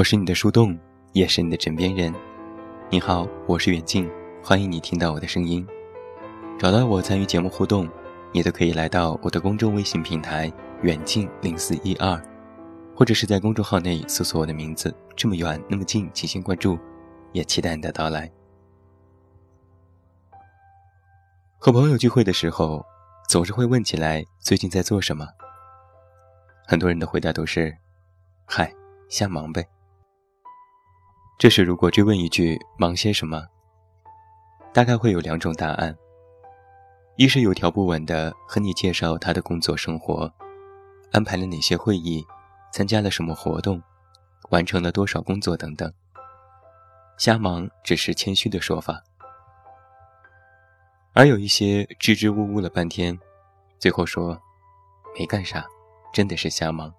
我是你的树洞，也是你的枕边人。你好，我是远近，欢迎你听到我的声音。找到我参与节目互动，你都可以来到我的公众微信平台“远近零四一二”，或者是在公众号内搜索我的名字“这么远那么近”进行关注，也期待你的到来。和朋友聚会的时候，总是会问起来最近在做什么。很多人的回答都是：“嗨，瞎忙呗。”这时，如果追问一句“忙些什么”，大概会有两种答案：一是有条不紊地和你介绍他的工作生活，安排了哪些会议，参加了什么活动，完成了多少工作等等；瞎忙只是谦虚的说法。而有一些支支吾吾了半天，最后说没干啥，真的是瞎忙。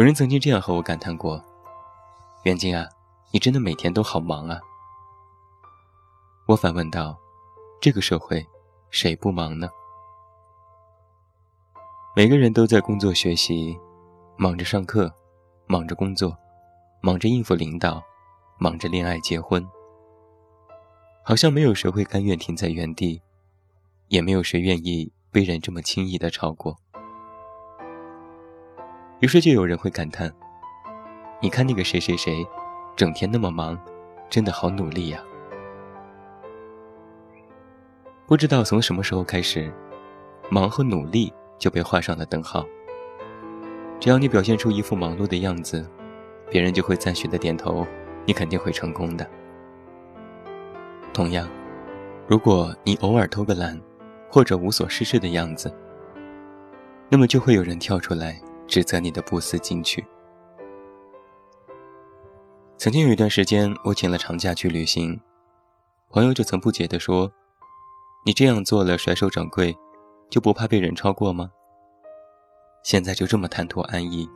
有人曾经这样和我感叹过：“袁静啊，你真的每天都好忙啊。”我反问道：“这个社会，谁不忙呢？每个人都在工作学习，忙着上课，忙着工作，忙着应付领导，忙着恋爱结婚。好像没有谁会甘愿停在原地，也没有谁愿意被人这么轻易的超过。”于是就有人会感叹：“你看那个谁谁谁，整天那么忙，真的好努力呀。”不知道从什么时候开始，忙和努力就被画上了等号。只要你表现出一副忙碌的样子，别人就会赞许的点头，你肯定会成功的。同样，如果你偶尔偷个懒，或者无所事事的样子，那么就会有人跳出来。指责你的不思进取。曾经有一段时间，我请了长假去旅行，朋友就曾不解地说：“你这样做了，甩手掌柜，就不怕被人超过吗？现在就这么贪图安逸，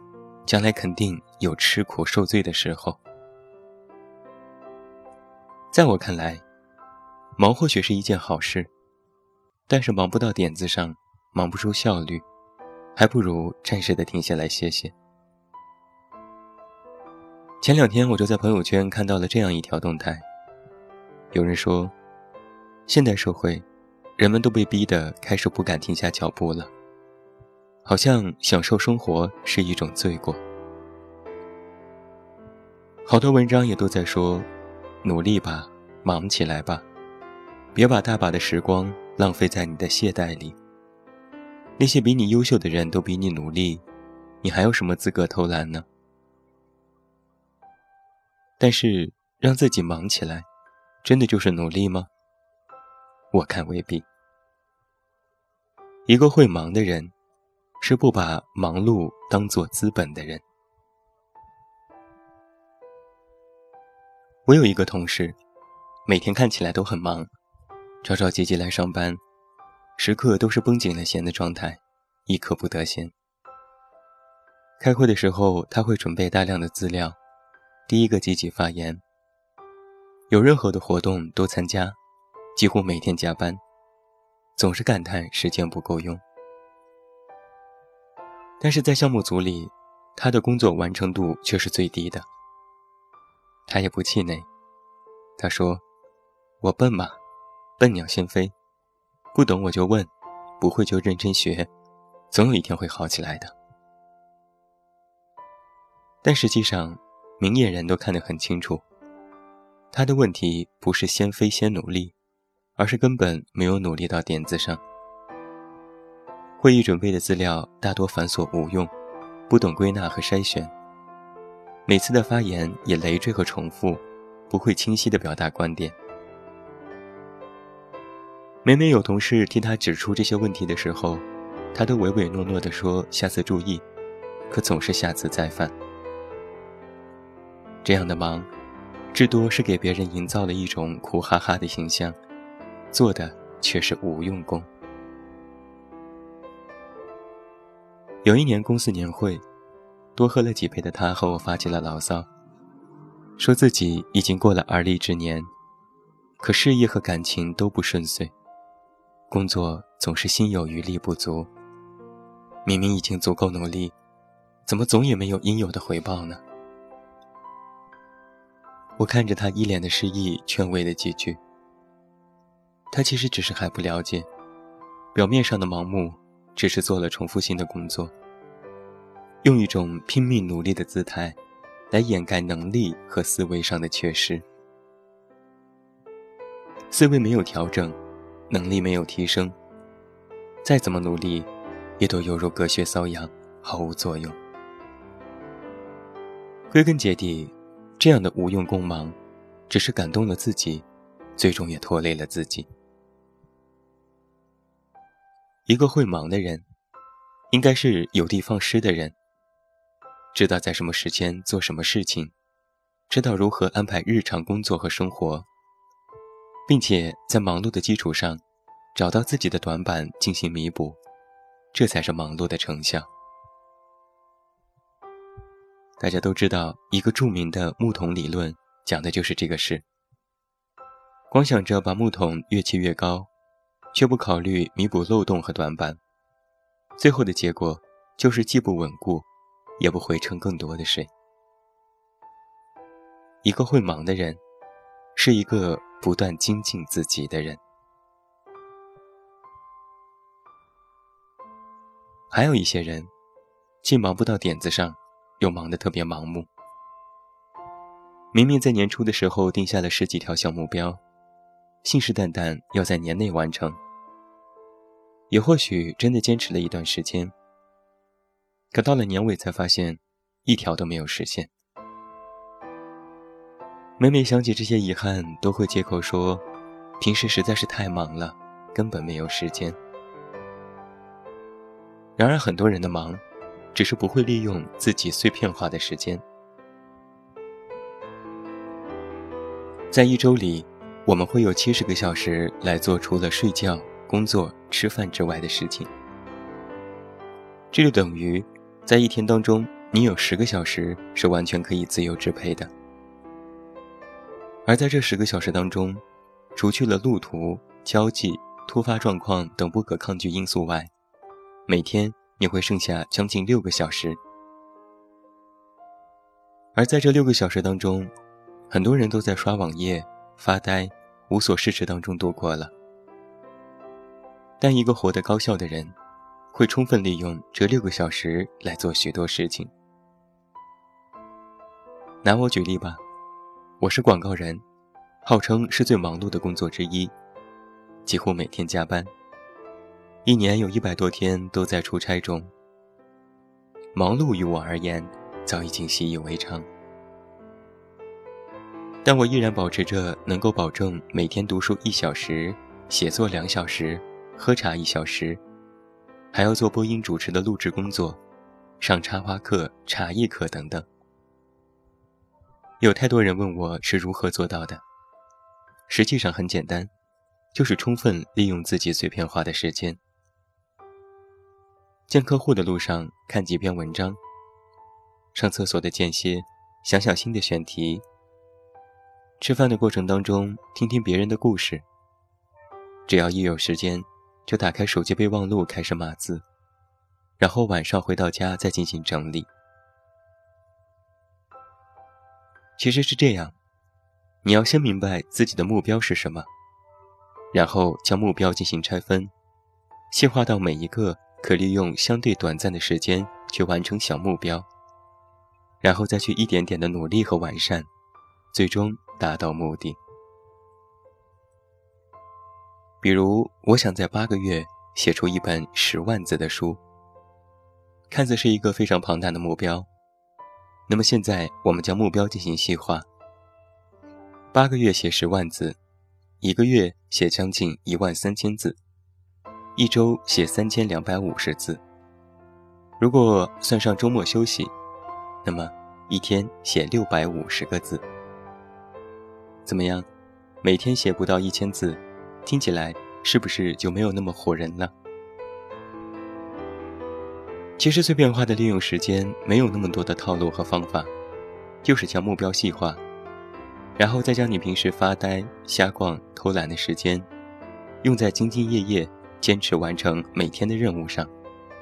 将来肯定有吃苦受罪的时候。”在我看来，忙或许是一件好事，但是忙不到点子上，忙不出效率。还不如暂时的停下来歇歇。前两天我就在朋友圈看到了这样一条动态，有人说，现代社会，人们都被逼得开始不敢停下脚步了，好像享受生活是一种罪过。好多文章也都在说，努力吧，忙起来吧，别把大把的时光浪费在你的懈怠里。那些比你优秀的人都比你努力，你还有什么资格偷懒呢？但是让自己忙起来，真的就是努力吗？我看未必。一个会忙的人，是不把忙碌当做资本的人。我有一个同事，每天看起来都很忙，着着急急来上班。时刻都是绷紧了弦的状态，一刻不得闲。开会的时候，他会准备大量的资料，第一个积极发言。有任何的活动都参加，几乎每天加班，总是感叹时间不够用。但是在项目组里，他的工作完成度却是最低的。他也不气馁，他说：“我笨嘛，笨鸟先飞。”不懂我就问，不会就认真学，总有一天会好起来的。但实际上，明眼人都看得很清楚，他的问题不是先飞先努力，而是根本没有努力到点子上。会议准备的资料大多繁琐无用，不懂归纳和筛选，每次的发言也累赘和重复，不会清晰的表达观点。每每有同事替他指出这些问题的时候，他都唯唯诺诺地说：“下次注意。”可总是下次再犯。这样的忙，至多是给别人营造了一种苦哈哈的形象，做的却是无用功。有一年公司年会，多喝了几杯的他和我发起了牢骚，说自己已经过了而立之年，可事业和感情都不顺遂。工作总是心有余力不足，明明已经足够努力，怎么总也没有应有的回报呢？我看着他一脸的失意，劝慰了几句。他其实只是还不了解，表面上的盲目，只是做了重复性的工作，用一种拼命努力的姿态，来掩盖能力和思维上的缺失。思维没有调整，能力没有提升，再怎么努力，也都犹如隔靴搔痒，毫无作用。归根结底，这样的无用功忙，只是感动了自己，最终也拖累了自己。一个会忙的人，应该是有的放矢的人，知道在什么时间做什么事情，知道如何安排日常工作和生活，并且在忙碌的基础上，找到自己的短板进行弥补，这才是忙碌的成效。大家都知道，一个著名的木桶理论讲的就是这个事。光想着把木桶越砌越高。却不考虑弥补漏洞和短板，最后的结果就是既不稳固，也不会撑更多的水。一个会忙的人，是一个不断精进自己的人。还有一些人，既忙不到点子上，又忙得特别盲目。明明在年初的时候定下了十几条小目标，信誓旦旦要在年内完成。也或许真的坚持了一段时间，可到了年尾才发现，一条都没有实现。每每想起这些遗憾，都会借口说，平时实在是太忙了，根本没有时间。然而，很多人的忙，只是不会利用自己碎片化的时间。在一周里，我们会有七十个小时来做除了睡觉。工作、吃饭之外的事情，这就等于，在一天当中，你有十个小时是完全可以自由支配的。而在这十个小时当中，除去了路途、交际、突发状况等不可抗拒因素外，每天你会剩下将近六个小时。而在这六个小时当中，很多人都在刷网页、发呆、无所事事当中度过了。但一个活得高效的人，会充分利用这六个小时来做许多事情。拿我举例吧，我是广告人，号称是最忙碌的工作之一，几乎每天加班，一年有一百多天都在出差中。忙碌于我而言，早已经习以为常，但我依然保持着能够保证每天读书一小时，写作两小时。喝茶一小时，还要做播音主持的录制工作，上插花课、茶艺课等等。有太多人问我是如何做到的，实际上很简单，就是充分利用自己碎片化的时间。见客户的路上看几篇文章，上厕所的间歇想想新的选题，吃饭的过程当中听听别人的故事。只要一有时间。就打开手机备忘录开始码字，然后晚上回到家再进行整理。其实是这样，你要先明白自己的目标是什么，然后将目标进行拆分，细化到每一个可利用相对短暂的时间去完成小目标，然后再去一点点的努力和完善，最终达到目的。比如，我想在八个月写出一本十万字的书，看似是一个非常庞大的目标。那么现在，我们将目标进行细化：八个月写十万字，一个月写将近一万三千字，一周写三千两百五十字。如果算上周末休息，那么一天写六百五十个字。怎么样？每天写不到一千字？听起来是不是就没有那么唬人了？其实碎片化的利用时间没有那么多的套路和方法，就是将目标细化，然后再将你平时发呆、瞎逛、偷懒的时间，用在兢兢业业、坚持完成每天的任务上，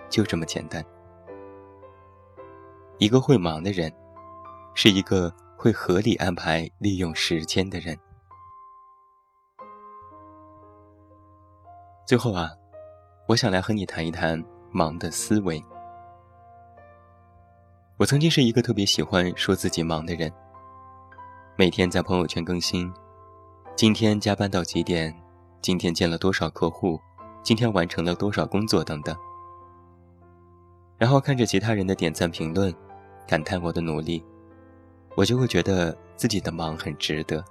就这么简单。一个会忙的人，是一个会合理安排利用时间的人。最后啊，我想来和你谈一谈忙的思维。我曾经是一个特别喜欢说自己忙的人，每天在朋友圈更新，今天加班到几点，今天见了多少客户，今天完成了多少工作等等。然后看着其他人的点赞评论，感叹我的努力，我就会觉得自己的忙很值得。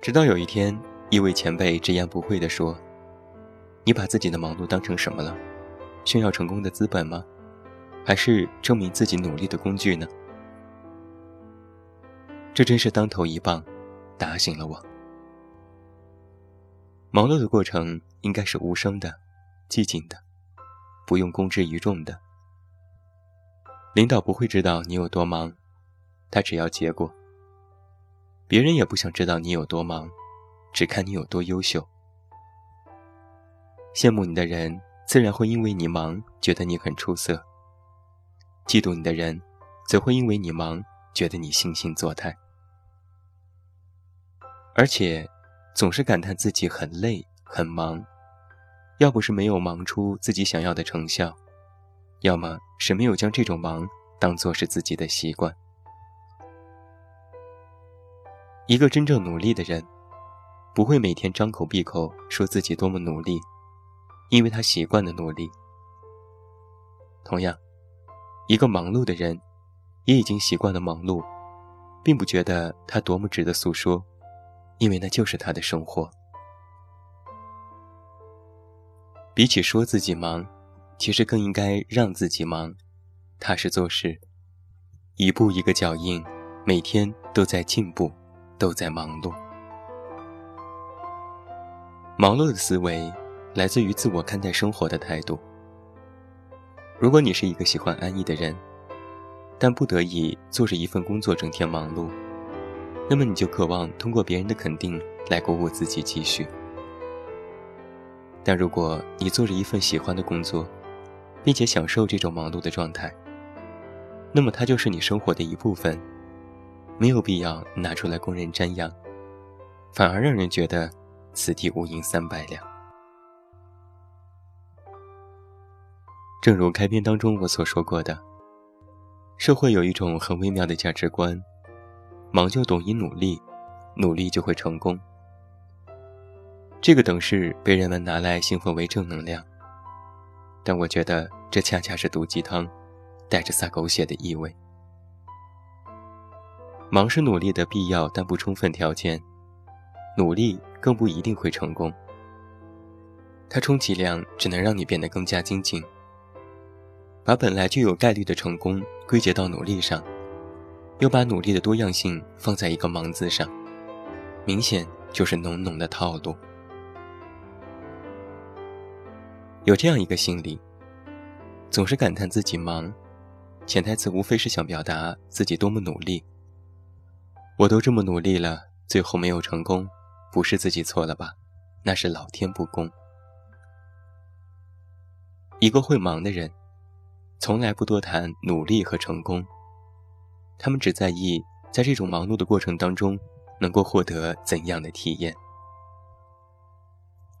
直到有一天。一位前辈直言不讳地说：“你把自己的忙碌当成什么了？炫耀成功的资本吗？还是证明自己努力的工具呢？”这真是当头一棒，打醒了我。忙碌的过程应该是无声的、寂静的，不用公之于众的。领导不会知道你有多忙，他只要结果。别人也不想知道你有多忙。只看你有多优秀，羡慕你的人自然会因为你忙觉得你很出色；嫉妒你的人，则会因为你忙觉得你惺惺作态。而且，总是感叹自己很累很忙，要不是没有忙出自己想要的成效，要么是没有将这种忙当做是自己的习惯。一个真正努力的人。不会每天张口闭口说自己多么努力，因为他习惯了努力。同样，一个忙碌的人，也已经习惯了忙碌，并不觉得他多么值得诉说，因为那就是他的生活。比起说自己忙，其实更应该让自己忙，踏实做事，一步一个脚印，每天都在进步，都在忙碌。忙碌的思维来自于自我看待生活的态度。如果你是一个喜欢安逸的人，但不得已做着一份工作整天忙碌，那么你就渴望通过别人的肯定来鼓舞自己继续。但如果你做着一份喜欢的工作，并且享受这种忙碌的状态，那么它就是你生活的一部分，没有必要拿出来供人瞻仰，反而让人觉得。此地无银三百两。正如开篇当中我所说过的，社会有一种很微妙的价值观：忙就等于努力，努力就会成功。这个等式被人们拿来兴奋为正能量，但我觉得这恰恰是毒鸡汤，带着撒狗血的意味。忙是努力的必要但不充分条件。努力更不一定会成功，它充其量只能让你变得更加精进。把本来就有概率的成功归结到努力上，又把努力的多样性放在一个“忙”字上，明显就是浓浓的套路。有这样一个心理，总是感叹自己忙，潜台词无非是想表达自己多么努力。我都这么努力了，最后没有成功。不是自己错了吧？那是老天不公。一个会忙的人，从来不多谈努力和成功，他们只在意在这种忙碌的过程当中能够获得怎样的体验，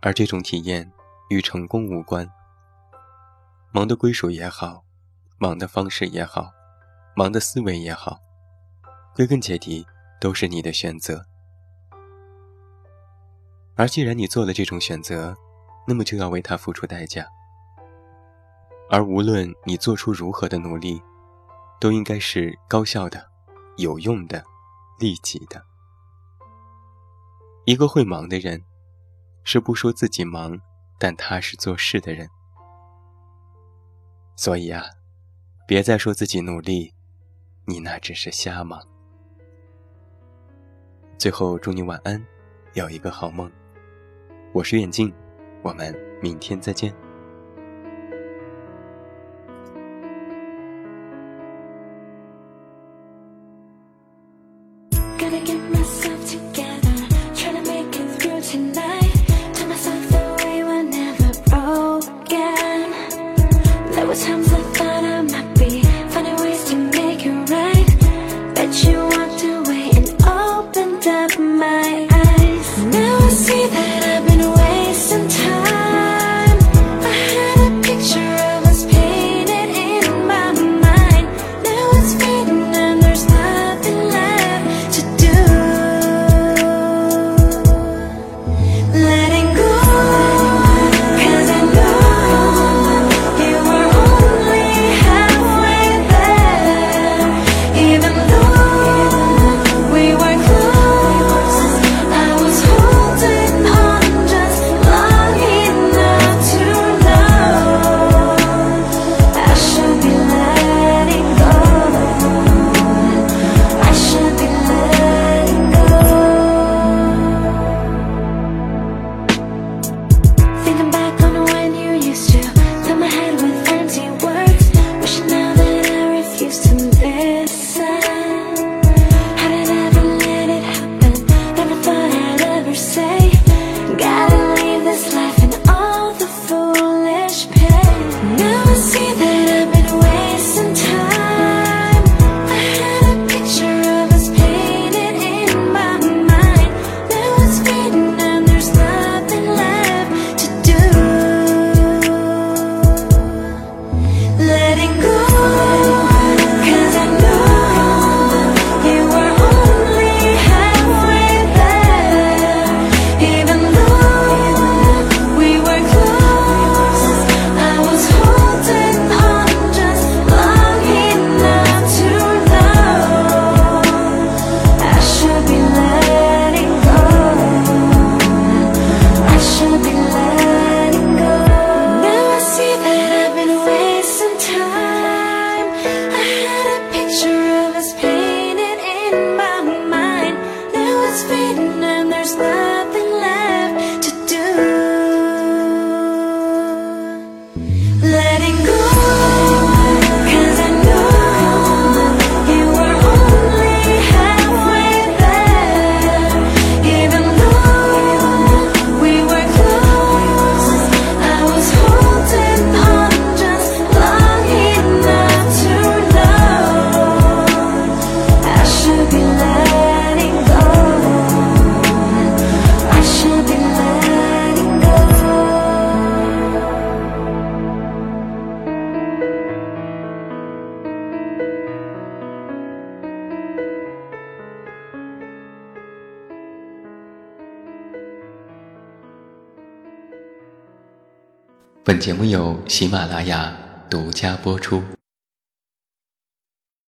而这种体验与成功无关。忙的归属也好，忙的方式也好，忙的思维也好，归根结底都是你的选择。而既然你做了这种选择，那么就要为它付出代价。而无论你做出如何的努力，都应该是高效的、有用的、利己的。一个会忙的人，是不说自己忙，但踏实做事的人。所以啊，别再说自己努力，你那只是瞎忙。最后，祝你晚安，有一个好梦。我是远近，我们明天再见。本节目由喜马拉雅独家播出。